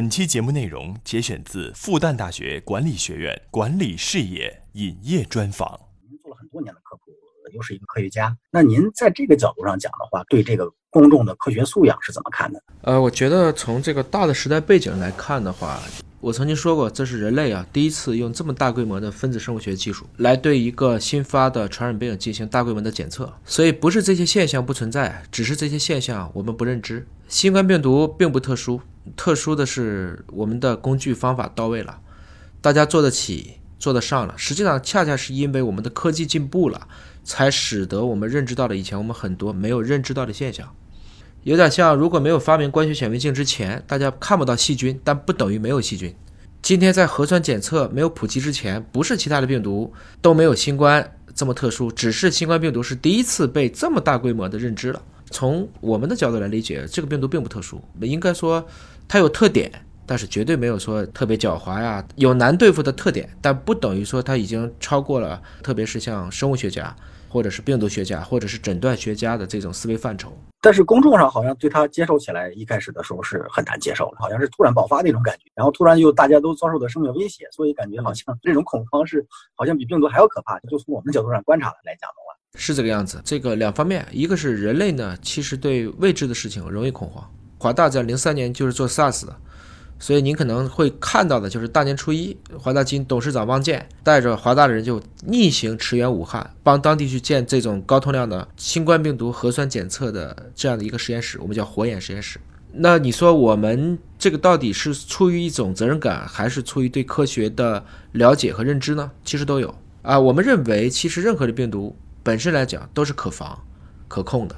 本期节目内容节选自复旦大学管理学院管理视野引业专访。您做了很多年的科普，又是一个科学家，那您在这个角度上讲的话，对这个公众的科学素养是怎么看的？呃，我觉得从这个大的时代背景来看的话，我曾经说过，这是人类啊第一次用这么大规模的分子生物学技术来对一个新发的传染病进行大规模的检测。所以不是这些现象不存在，只是这些现象我们不认知。新冠病毒并不特殊，特殊的是我们的工具方法到位了，大家做得起，做得上了。实际上，恰恰是因为我们的科技进步了，才使得我们认知到了以前我们很多没有认知到的现象。有点像，如果没有发明光学显微镜之前，大家看不到细菌，但不等于没有细菌。今天在核酸检测没有普及之前，不是其他的病毒都没有新冠这么特殊，只是新冠病毒是第一次被这么大规模的认知了。从我们的角度来理解，这个病毒并不特殊，应该说它有特点，但是绝对没有说特别狡猾呀，有难对付的特点，但不等于说它已经超过了，特别是像生物学家。或者是病毒学家，或者是诊断学家的这种思维范畴，但是公众上好像对他接受起来，一开始的时候是很难接受的，好像是突然爆发那种感觉，然后突然又大家都遭受的生命威胁，所以感觉好像这种恐慌是好像比病毒还要可怕。就从我们角度上观察来讲的话，是这个样子。这个两方面，一个是人类呢，其实对未知的事情容易恐慌。华大在零三年就是做 SARS 的。所以您可能会看到的就是大年初一，华大基因董事长汪建带着华大的人就逆行驰援武汉，帮当地去建这种高通量的新冠病毒核酸检测的这样的一个实验室，我们叫火眼实验室。那你说我们这个到底是出于一种责任感，还是出于对科学的了解和认知呢？其实都有啊。我们认为，其实任何的病毒本身来讲都是可防、可控的，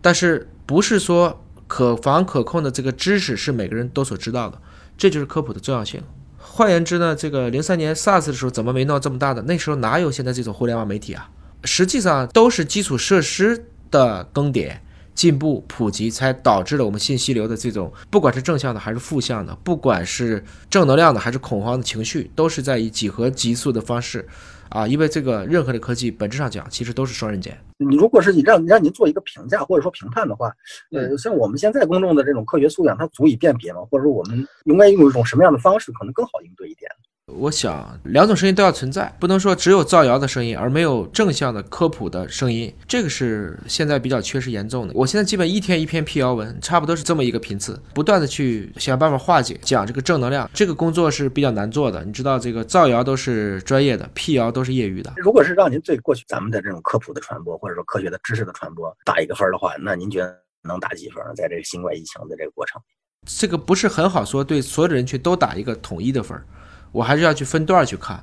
但是不是说。可防可控的这个知识是每个人都所知道的，这就是科普的重要性。换言之呢，这个零三年 SARS 的时候怎么没闹这么大的？那时候哪有现在这种互联网媒体啊？实际上都是基础设施的更迭、进步、普及，才导致了我们信息流的这种，不管是正向的还是负向的，不管是正能量的还是恐慌的情绪，都是在以几何级数的方式。啊，因为这个任何的科技本质上讲，其实都是双刃剑。你如果是你让让您做一个评价或者说评判的话，呃，像我们现在公众的这种科学素养，它足以辨别吗？或者说我们应该用一种什么样的方式，可能更好应对一点？我想两种声音都要存在，不能说只有造谣的声音，而没有正向的科普的声音。这个是现在比较缺失严重的。我现在基本一天一篇辟谣文，差不多是这么一个频次，不断的去想办法化解，讲这个正能量。这个工作是比较难做的。你知道，这个造谣都是专业的，辟谣都是业余的。如果是让您对过去咱们的这种科普的传播，或者说科学的知识的传播打一个分的话，那您觉得能打几分？在这个新冠疫情的这个过程，这个不是很好说，对所有的人群都打一个统一的分儿。我还是要去分段去看，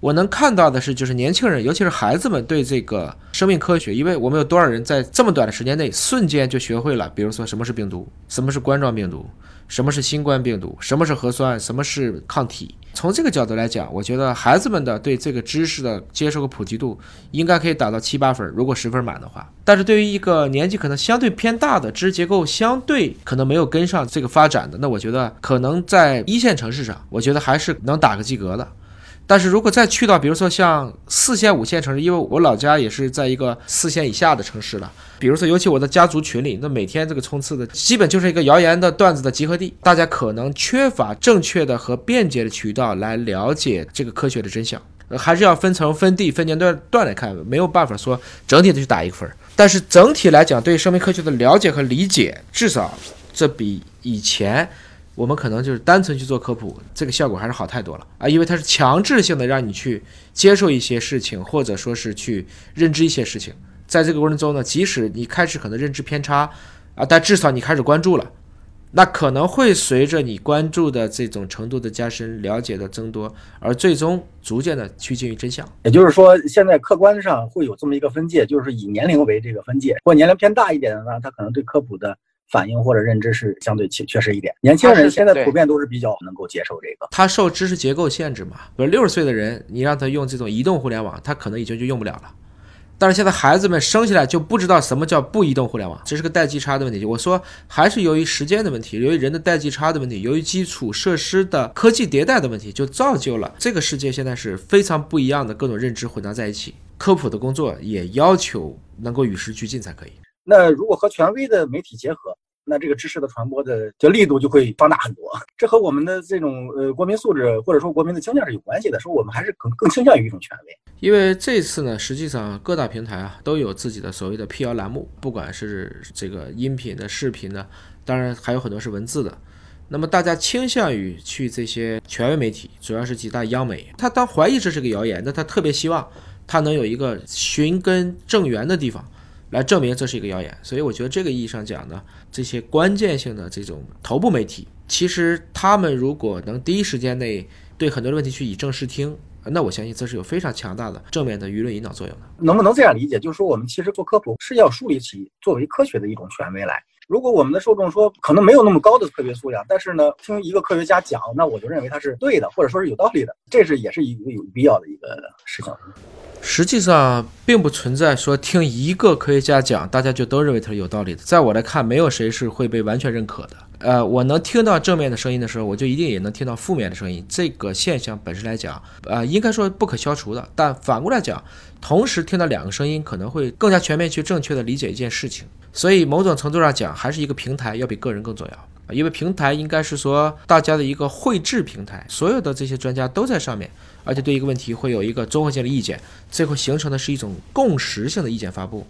我能看到的是，就是年轻人，尤其是孩子们对这个生命科学，因为我们有多少人在这么短的时间内瞬间就学会了，比如说什么是病毒，什么是冠状病毒，什么是新冠病毒，什么是核酸，什么是抗体。从这个角度来讲，我觉得孩子们的对这个知识的接受和普及度应该可以达到七八分，如果十分满的话。但是对于一个年纪可能相对偏大的、知识结构相对可能没有跟上这个发展的，那我觉得可能在一线城市上，我觉得还是能打个及格的。但是如果再去到，比如说像四线、五线城市，因为我老家也是在一个四线以下的城市了。比如说，尤其我的家族群里，那每天这个冲刺的基本就是一个谣言的段子的集合地，大家可能缺乏正确的和便捷的渠道来了解这个科学的真相。还是要分层、分地、分年段段来看，没有办法说整体的去打一个分。但是整体来讲，对生命科学的了解和理解，至少这比以前。我们可能就是单纯去做科普，这个效果还是好太多了啊！因为它是强制性的让你去接受一些事情，或者说是去认知一些事情。在这个过程中呢，即使你开始可能认知偏差啊，但至少你开始关注了，那可能会随着你关注的这种程度的加深、了解的增多，而最终逐渐的趋近于真相。也就是说，现在客观上会有这么一个分界，就是以年龄为这个分界，如果年龄偏大一点的呢，他可能对科普的。反应或者认知是相对缺缺失一点，年轻人现在普遍都是比较能够接受这个。他受知识结构限制嘛，比如六十岁的人，你让他用这种移动互联网，他可能已经就用不了了。但是现在孩子们生下来就不知道什么叫不移动互联网，这是个代际差的问题。我说还是由于时间的问题，由于人的代际差的问题，由于基础设施的科技迭代的问题，就造就了这个世界现在是非常不一样的各种认知混杂在一起。科普的工作也要求能够与时俱进才可以。那如果和权威的媒体结合？那这个知识的传播的这力度就会放大很多。这和我们的这种呃国民素质或者说国民的倾向是有关系的，说我们还是更更倾向于一种权威。因为这次呢，实际上各大平台啊都有自己的所谓的辟谣栏目，不管是这个音频的、视频的，当然还有很多是文字的。那么大家倾向于去这些权威媒体，主要是几大央媒。他当怀疑这是个谣言，那他特别希望他能有一个寻根正源的地方，来证明这是一个谣言。所以我觉得这个意义上讲呢，这些关键性的这种头部媒体，其实他们如果能第一时间内对很多的问题去以正视听。那我相信这是有非常强大的正面的舆论引导作用的。能不能这样理解？就是说，我们其实做科普是要树立起作为科学的一种权威来。如果我们的受众说可能没有那么高的科学素养，但是呢，听一个科学家讲，那我就认为他是对的，或者说是有道理的，这是也是一个有必要的一个事情。实际上并不存在说听一个科学家讲，大家就都认为他是有道理的。在我来看，没有谁是会被完全认可的。呃，我能听到正面的声音的时候，我就一定也能听到负面的声音。这个现象本身来讲，呃，应该说不可消除的。但反过来讲，同时听到两个声音，可能会更加全面去正确的理解一件事情。所以某种程度上讲，还是一个平台要比个人更重要。因为平台应该是说大家的一个绘制平台，所有的这些专家都在上面，而且对一个问题会有一个综合性的意见，最后形成的是一种共识性的意见发布。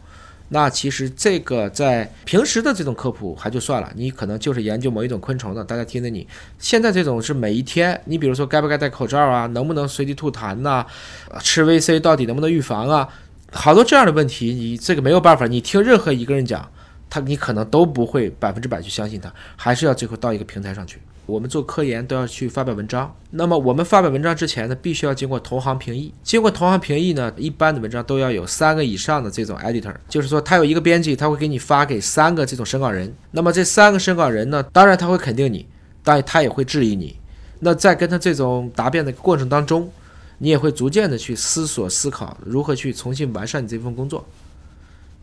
那其实这个在平时的这种科普还就算了，你可能就是研究某一种昆虫的，大家听着你。现在这种是每一天，你比如说该不该戴口罩啊，能不能随地吐痰呐，吃 VC 到底能不能预防啊，好多这样的问题，你这个没有办法，你听任何一个人讲，他你可能都不会百分之百去相信他，还是要最后到一个平台上去。我们做科研都要去发表文章，那么我们发表文章之前呢，必须要经过同行评议。经过同行评议呢，一般的文章都要有三个以上的这种 editor，就是说他有一个编辑，他会给你发给三个这种审稿人。那么这三个审稿人呢，当然他会肯定你，当然他也会质疑你。那在跟他这种答辩的过程当中，你也会逐渐的去思索思考如何去重新完善你这份工作。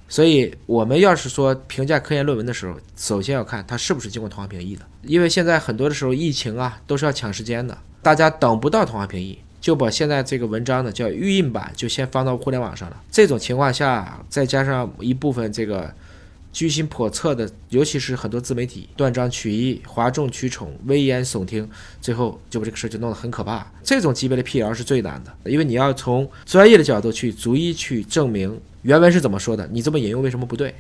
所以，我们要是说评价科研论文的时候，首先要看它是不是经过同行评议的。因为现在很多的时候，疫情啊都是要抢时间的，大家等不到同行评议，就把现在这个文章呢叫预印版就先放到互联网上了。这种情况下，再加上一部分这个居心叵测的，尤其是很多自媒体断章取义、哗众取宠、危言耸听，最后就把这个事儿就弄得很可怕。这种级别的辟谣是最难的，因为你要从专业的角度去逐一去证明。原文是怎么说的？你这么引用为什么不对？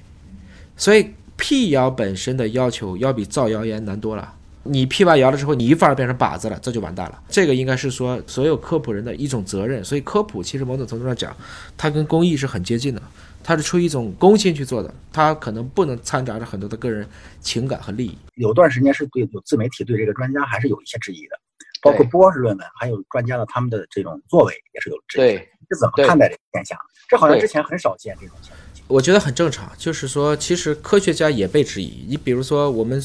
所以辟谣本身的要求要比造谣言难多了。你辟完谣了之后，你一反而变成靶子了，这就完蛋了。这个应该是说所有科普人的一种责任。所以科普其实某种程度上讲，它跟公益是很接近的，它是出于一种公心去做的，它可能不能掺杂着很多的个人情感和利益。有段时间是对有自媒体对这个专家还是有一些质疑的，包括不光是论文，还有专家的他们的这种作为也是有质疑。是怎么看待这个现象？这好像之前很少见这种现象。我觉得很正常，就是说，其实科学家也被质疑。你比如说，我们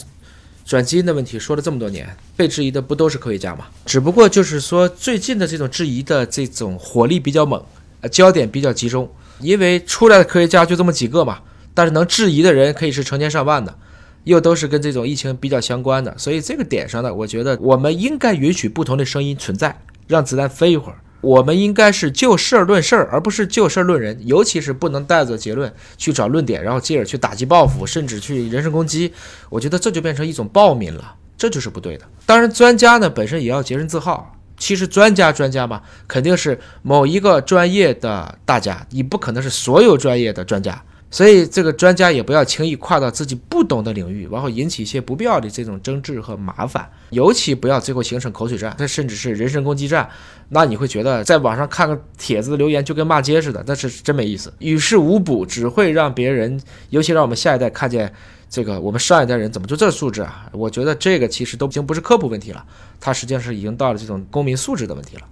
转基因的问题说了这么多年，被质疑的不都是科学家吗？只不过就是说，最近的这种质疑的这种火力比较猛，呃，焦点比较集中，因为出来的科学家就这么几个嘛。但是能质疑的人可以是成千上万的，又都是跟这种疫情比较相关的，所以这个点上呢，我觉得我们应该允许不同的声音存在，让子弹飞一会儿。我们应该是就事儿论事儿，而不是就事儿论人，尤其是不能带着结论去找论点，然后进而去打击报复，甚至去人身攻击。我觉得这就变成一种暴民了，这就是不对的。当然，专家呢本身也要洁身自好。其实专家专家嘛，肯定是某一个专业的大家，你不可能是所有专业的专家。所以，这个专家也不要轻易跨到自己不懂的领域，然后引起一些不必要的这种争执和麻烦。尤其不要最后形成口水战，这甚至是人身攻击战。那你会觉得在网上看个帖子的留言就跟骂街似的，那是真没意思，于事无补，只会让别人，尤其让我们下一代看见这个我们上一代人怎么就这素质啊？我觉得这个其实都已经不是科普问题了，它实际上是已经到了这种公民素质的问题了。